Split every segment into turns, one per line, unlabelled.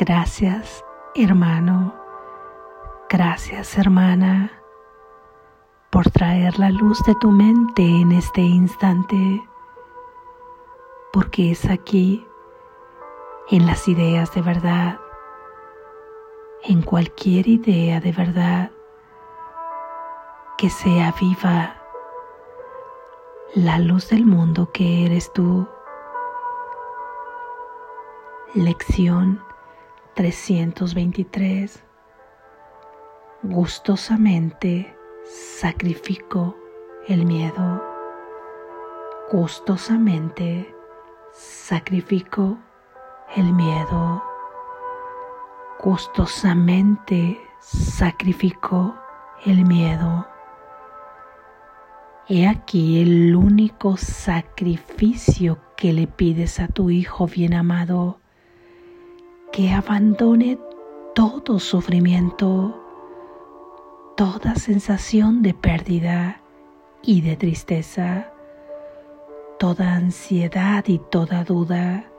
Gracias, hermano. Gracias, hermana, por traer la luz de tu mente en este instante, porque es aquí, en las ideas de verdad, en cualquier idea de verdad, que sea viva la luz del mundo que eres tú. Lección 323. Gustosamente sacrifico el miedo. Gustosamente sacrifico el miedo. Gustosamente sacrifico el miedo. He aquí el único sacrificio que le pides a tu Hijo bien amado, que abandone todo sufrimiento, toda sensación de pérdida y de tristeza, toda ansiedad y toda duda,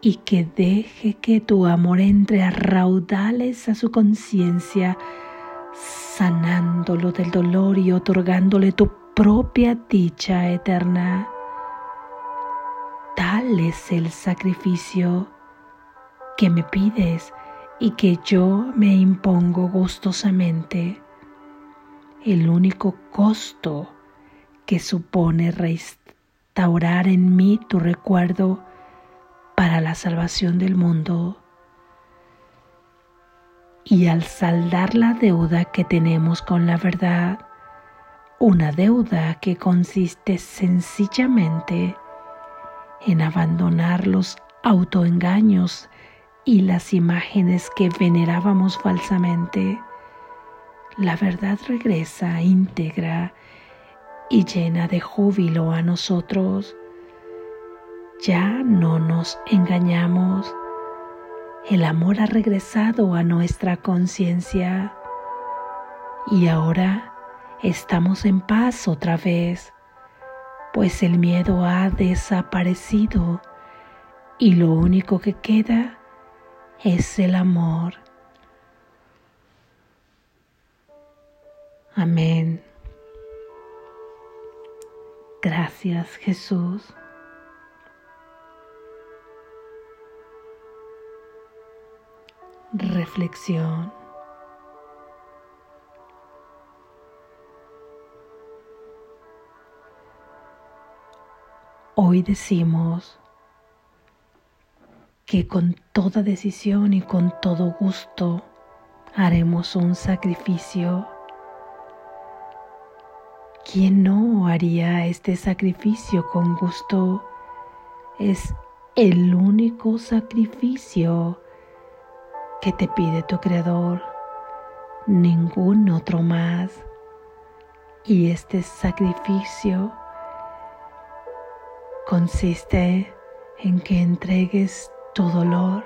y que deje que tu amor entre a raudales a su conciencia sanándolo del dolor y otorgándole tu propia dicha eterna. Tal es el sacrificio que me pides y que yo me impongo gustosamente. El único costo que supone restaurar en mí tu recuerdo para la salvación del mundo y al saldar la deuda que tenemos con la verdad, una deuda que consiste sencillamente en abandonar los autoengaños y las imágenes que venerábamos falsamente, la verdad regresa íntegra y llena de júbilo a nosotros. Ya no nos engañamos. El amor ha regresado a nuestra conciencia. Y ahora estamos en paz otra vez, pues el miedo ha desaparecido y lo único que queda es el amor. Amén. Gracias Jesús. reflexión. Hoy decimos que con toda decisión y con todo gusto haremos un sacrificio. ¿Quién no haría este sacrificio con gusto? Es el único sacrificio que te pide tu Creador, ningún otro más. Y este sacrificio consiste en que entregues tu dolor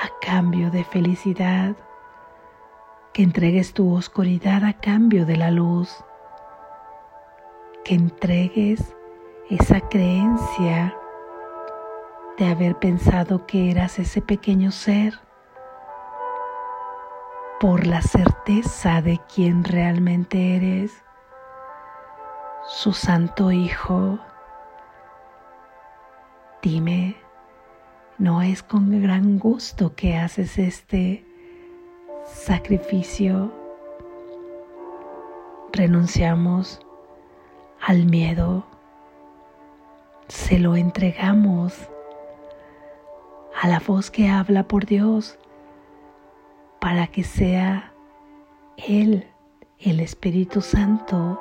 a cambio de felicidad, que entregues tu oscuridad a cambio de la luz, que entregues esa creencia de haber pensado que eras ese pequeño ser por la certeza de quién realmente eres, su santo Hijo. Dime, ¿no es con gran gusto que haces este sacrificio? Renunciamos al miedo, se lo entregamos a la voz que habla por Dios para que sea Él, el Espíritu Santo,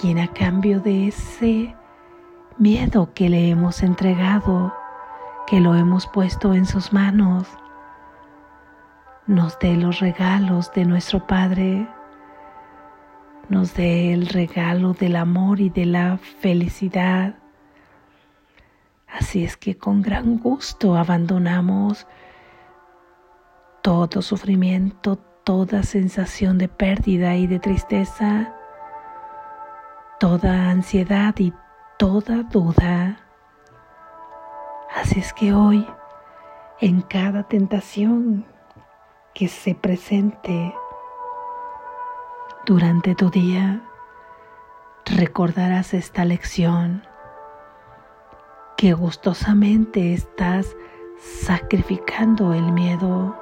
quien a cambio de ese miedo que le hemos entregado, que lo hemos puesto en sus manos, nos dé los regalos de nuestro Padre, nos dé el regalo del amor y de la felicidad. Así es que con gran gusto abandonamos todo sufrimiento, toda sensación de pérdida y de tristeza, toda ansiedad y toda duda. Así es que hoy en cada tentación que se presente durante tu día, recordarás esta lección que gustosamente estás sacrificando el miedo.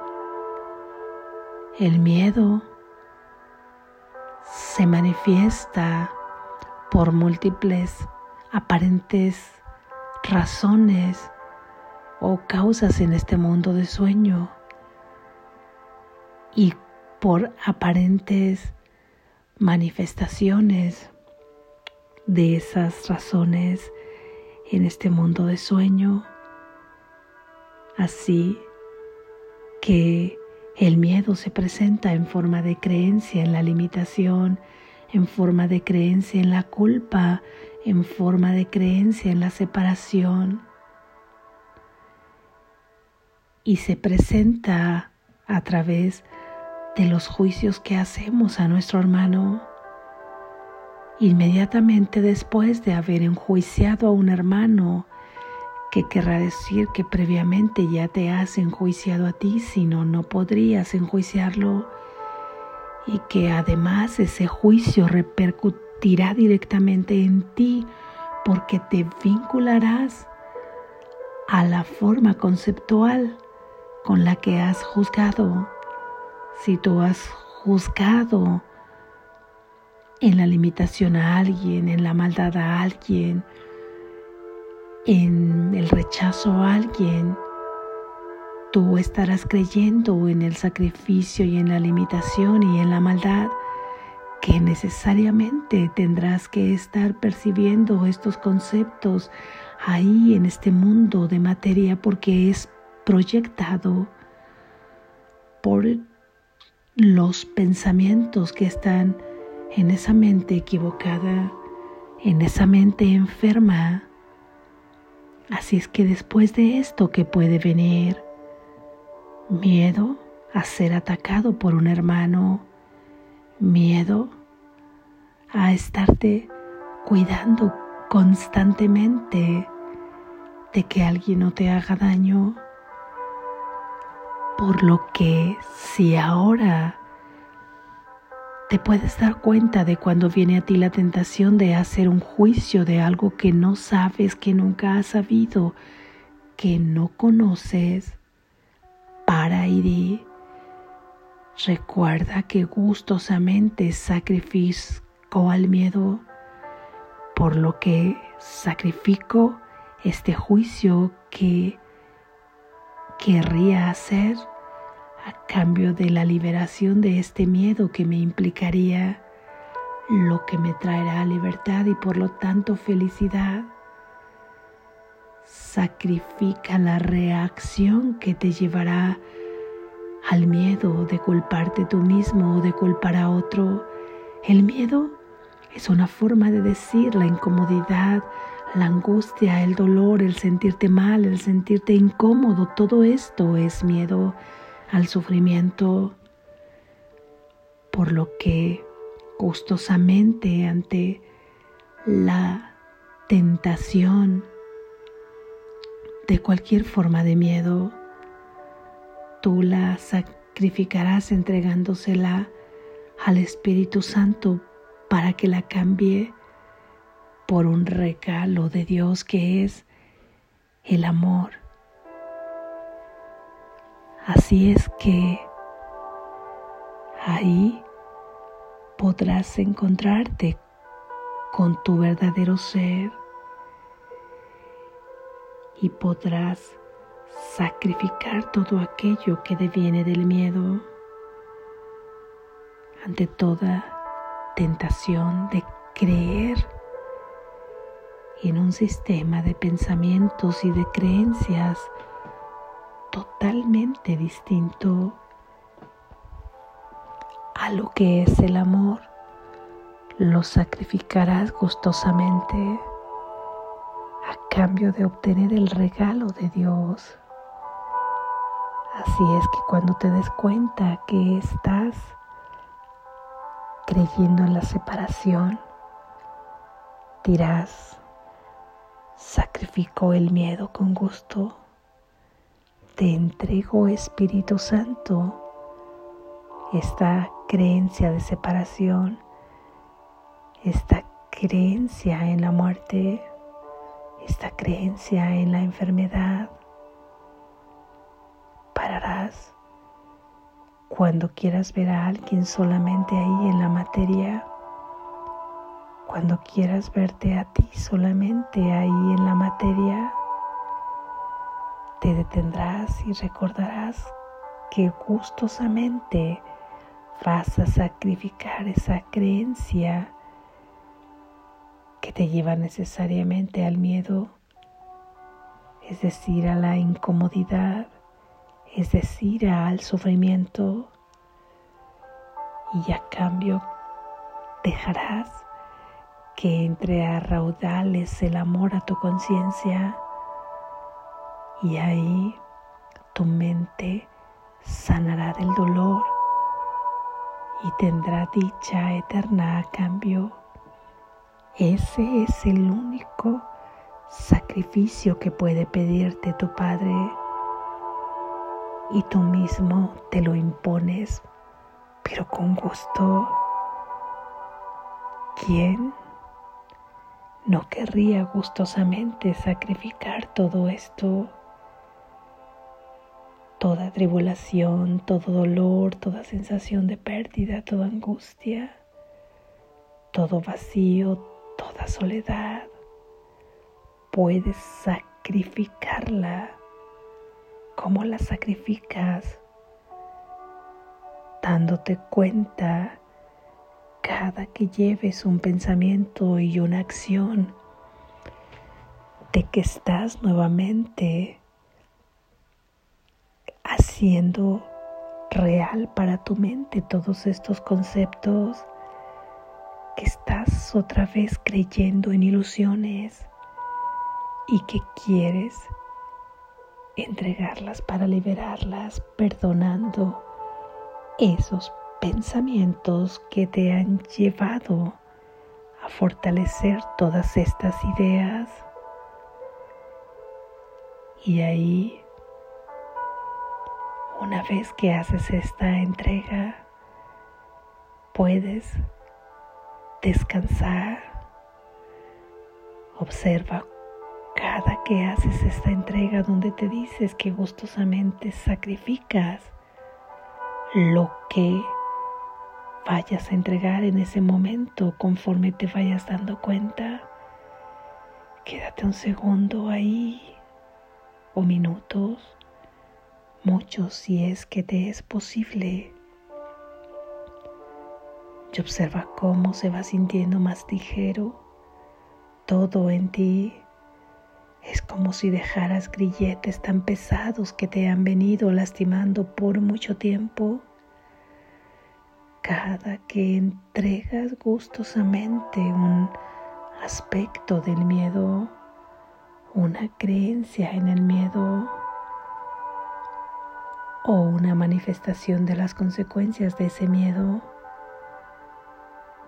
El miedo se manifiesta por múltiples aparentes razones o causas en este mundo de sueño y por aparentes manifestaciones de esas razones en este mundo de sueño. Así que el miedo se presenta en forma de creencia en la limitación, en forma de creencia en la culpa, en forma de creencia en la separación. Y se presenta a través de los juicios que hacemos a nuestro hermano. Inmediatamente después de haber enjuiciado a un hermano, que querrá decir que previamente ya te has enjuiciado a ti, si no, no podrías enjuiciarlo, y que además ese juicio repercutirá directamente en ti porque te vincularás a la forma conceptual con la que has juzgado. Si tú has juzgado en la limitación a alguien, en la maldad a alguien, en el rechazo a alguien, tú estarás creyendo en el sacrificio y en la limitación y en la maldad que necesariamente tendrás que estar percibiendo estos conceptos ahí en este mundo de materia porque es proyectado por los pensamientos que están en esa mente equivocada, en esa mente enferma. Así es que después de esto que puede venir miedo a ser atacado por un hermano, miedo a estarte cuidando constantemente de que alguien no te haga daño, por lo que si ahora te puedes dar cuenta de cuando viene a ti la tentación de hacer un juicio de algo que no sabes, que nunca has sabido, que no conoces, para y Recuerda que gustosamente sacrifico al miedo, por lo que sacrifico este juicio que querría hacer a cambio de la liberación de este miedo que me implicaría lo que me traerá libertad y por lo tanto felicidad. Sacrifica la reacción que te llevará al miedo de culparte tú mismo o de culpar a otro. El miedo es una forma de decir la incomodidad, la angustia, el dolor, el sentirte mal, el sentirte incómodo, todo esto es miedo al sufrimiento, por lo que gustosamente ante la tentación de cualquier forma de miedo, tú la sacrificarás entregándosela al Espíritu Santo para que la cambie por un regalo de Dios que es el amor. Así es que ahí podrás encontrarte con tu verdadero ser y podrás sacrificar todo aquello que deviene del miedo ante toda tentación de creer en un sistema de pensamientos y de creencias totalmente distinto a lo que es el amor, lo sacrificarás gustosamente a cambio de obtener el regalo de Dios. Así es que cuando te des cuenta que estás creyendo en la separación, dirás, sacrificó el miedo con gusto, te entrego Espíritu Santo esta creencia de separación, esta creencia en la muerte, esta creencia en la enfermedad. Pararás cuando quieras ver a alguien solamente ahí en la materia, cuando quieras verte a ti solamente ahí en la materia, te detendrás y recordarás que gustosamente vas a sacrificar esa creencia que te lleva necesariamente al miedo, es decir, a la incomodidad, es decir, al sufrimiento, y a cambio dejarás que entre a raudales el amor a tu conciencia y ahí tu mente sanará del dolor y tendrá dicha eterna a cambio. Ese es el único sacrificio que puede pedirte tu Padre y tú mismo te lo impones, pero con gusto. ¿Quién no querría gustosamente sacrificar todo esto? Toda tribulación, todo dolor, toda sensación de pérdida, toda angustia, todo vacío, toda soledad. Puedes sacrificarla cómo la sacrificas, dándote cuenta cada que lleves un pensamiento y una acción de que estás nuevamente haciendo real para tu mente todos estos conceptos, que estás otra vez creyendo en ilusiones y que quieres entregarlas para liberarlas, perdonando esos pensamientos que te han llevado a fortalecer todas estas ideas. Y ahí, una vez que haces esta entrega, puedes descansar. Observa cada que haces esta entrega donde te dices que gustosamente sacrificas lo que vayas a entregar en ese momento conforme te vayas dando cuenta. Quédate un segundo ahí o minutos, muchos si es que te es posible. Y observa cómo se va sintiendo más ligero todo en ti es como si dejaras grilletes tan pesados que te han venido lastimando por mucho tiempo. Cada que entregas gustosamente un aspecto del miedo, una creencia en el miedo o una manifestación de las consecuencias de ese miedo,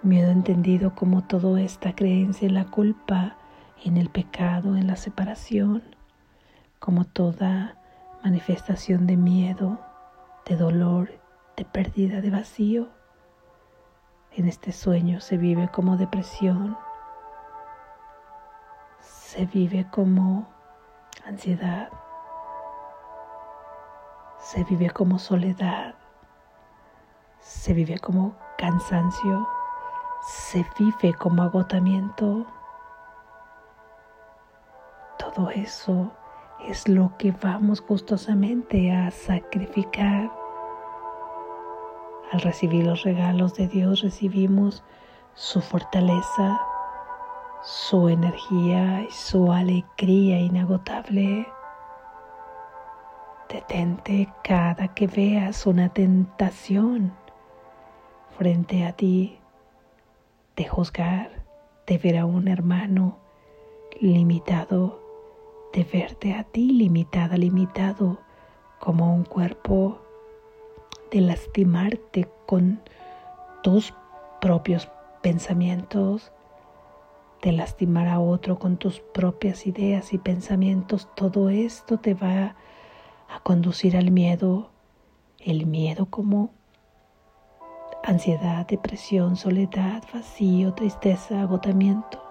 miedo entendido como toda esta creencia en la culpa, en el pecado, en la separación, como toda manifestación de miedo, de dolor, de pérdida, de vacío. En este sueño se vive como depresión, se vive como ansiedad, se vive como soledad, se vive como cansancio, se vive como agotamiento todo eso es lo que vamos gustosamente a sacrificar. Al recibir los regalos de Dios recibimos su fortaleza, su energía y su alegría inagotable. Detente cada que veas una tentación frente a ti de juzgar, de ver a un hermano limitado de verte a ti limitada, limitado como un cuerpo, de lastimarte con tus propios pensamientos, de lastimar a otro con tus propias ideas y pensamientos, todo esto te va a conducir al miedo, el miedo como ansiedad, depresión, soledad, vacío, tristeza, agotamiento,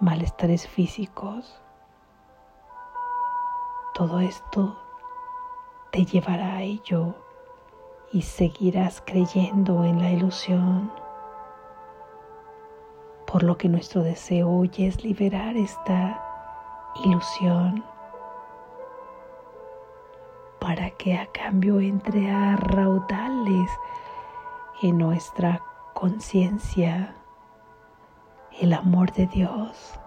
malestares físicos. Todo esto te llevará a ello y seguirás creyendo en la ilusión. Por lo que nuestro deseo hoy es liberar esta ilusión para que a cambio entre a raudales en nuestra conciencia el amor de Dios.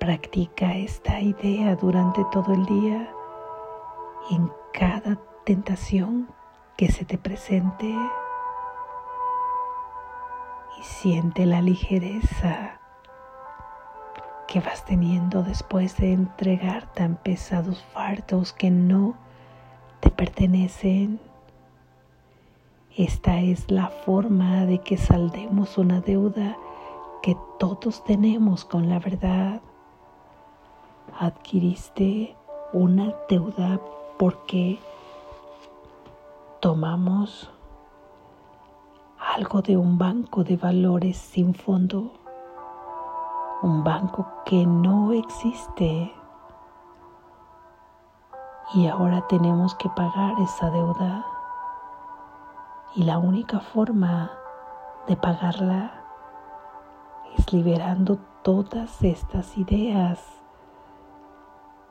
Practica esta idea durante todo el día en cada tentación que se te presente y siente la ligereza que vas teniendo después de entregar tan pesados fardos que no te pertenecen. Esta es la forma de que saldemos una deuda que todos tenemos con la verdad. Adquiriste una deuda porque tomamos algo de un banco de valores sin fondo, un banco que no existe y ahora tenemos que pagar esa deuda. Y la única forma de pagarla es liberando todas estas ideas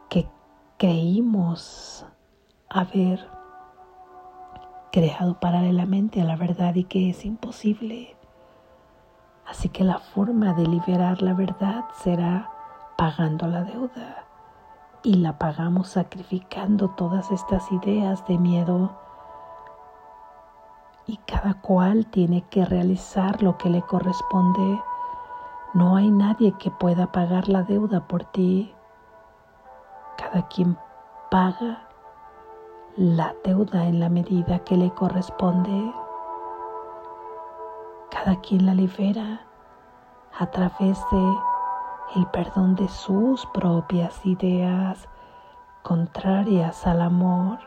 que creímos haber creado paralelamente a la verdad y que es imposible. Así que la forma de liberar la verdad será pagando la deuda. Y la pagamos sacrificando todas estas ideas de miedo. Y cada cual tiene que realizar lo que le corresponde. No hay nadie que pueda pagar la deuda por ti. Cada quien paga la deuda en la medida que le corresponde. Cada quien la libera a través de el perdón de sus propias ideas contrarias al amor.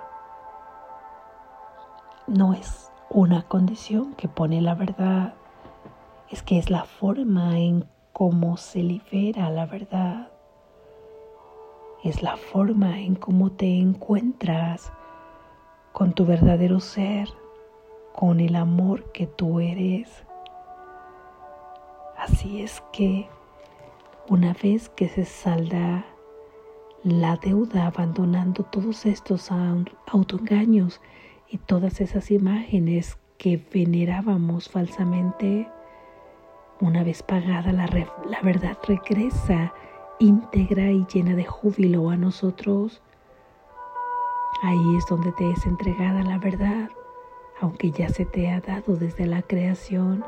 No es una condición que pone la verdad, es que es la forma en cómo se libera la verdad. Es la forma en cómo te encuentras con tu verdadero ser, con el amor que tú eres. Así es que una vez que se salda la deuda abandonando todos estos autoengaños y todas esas imágenes que venerábamos falsamente, una vez pagada la, la verdad regresa íntegra y llena de júbilo a nosotros Ahí es donde te es entregada la verdad, aunque ya se te ha dado desde la creación,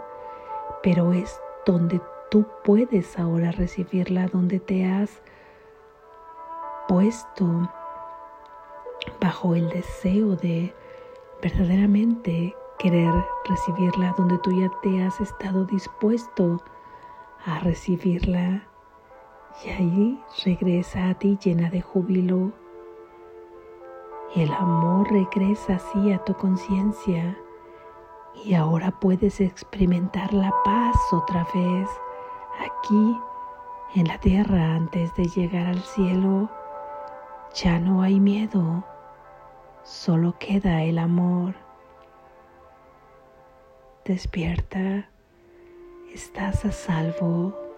pero es donde tú puedes ahora recibirla, donde te has puesto bajo el deseo de verdaderamente querer recibirla, donde tú ya te has estado dispuesto a recibirla. Y ahí regresa a ti llena de júbilo, el amor regresa así a tu conciencia y ahora puedes experimentar la paz otra vez aquí en la tierra antes de llegar al cielo. Ya no hay miedo, solo queda el amor. Despierta, estás a salvo.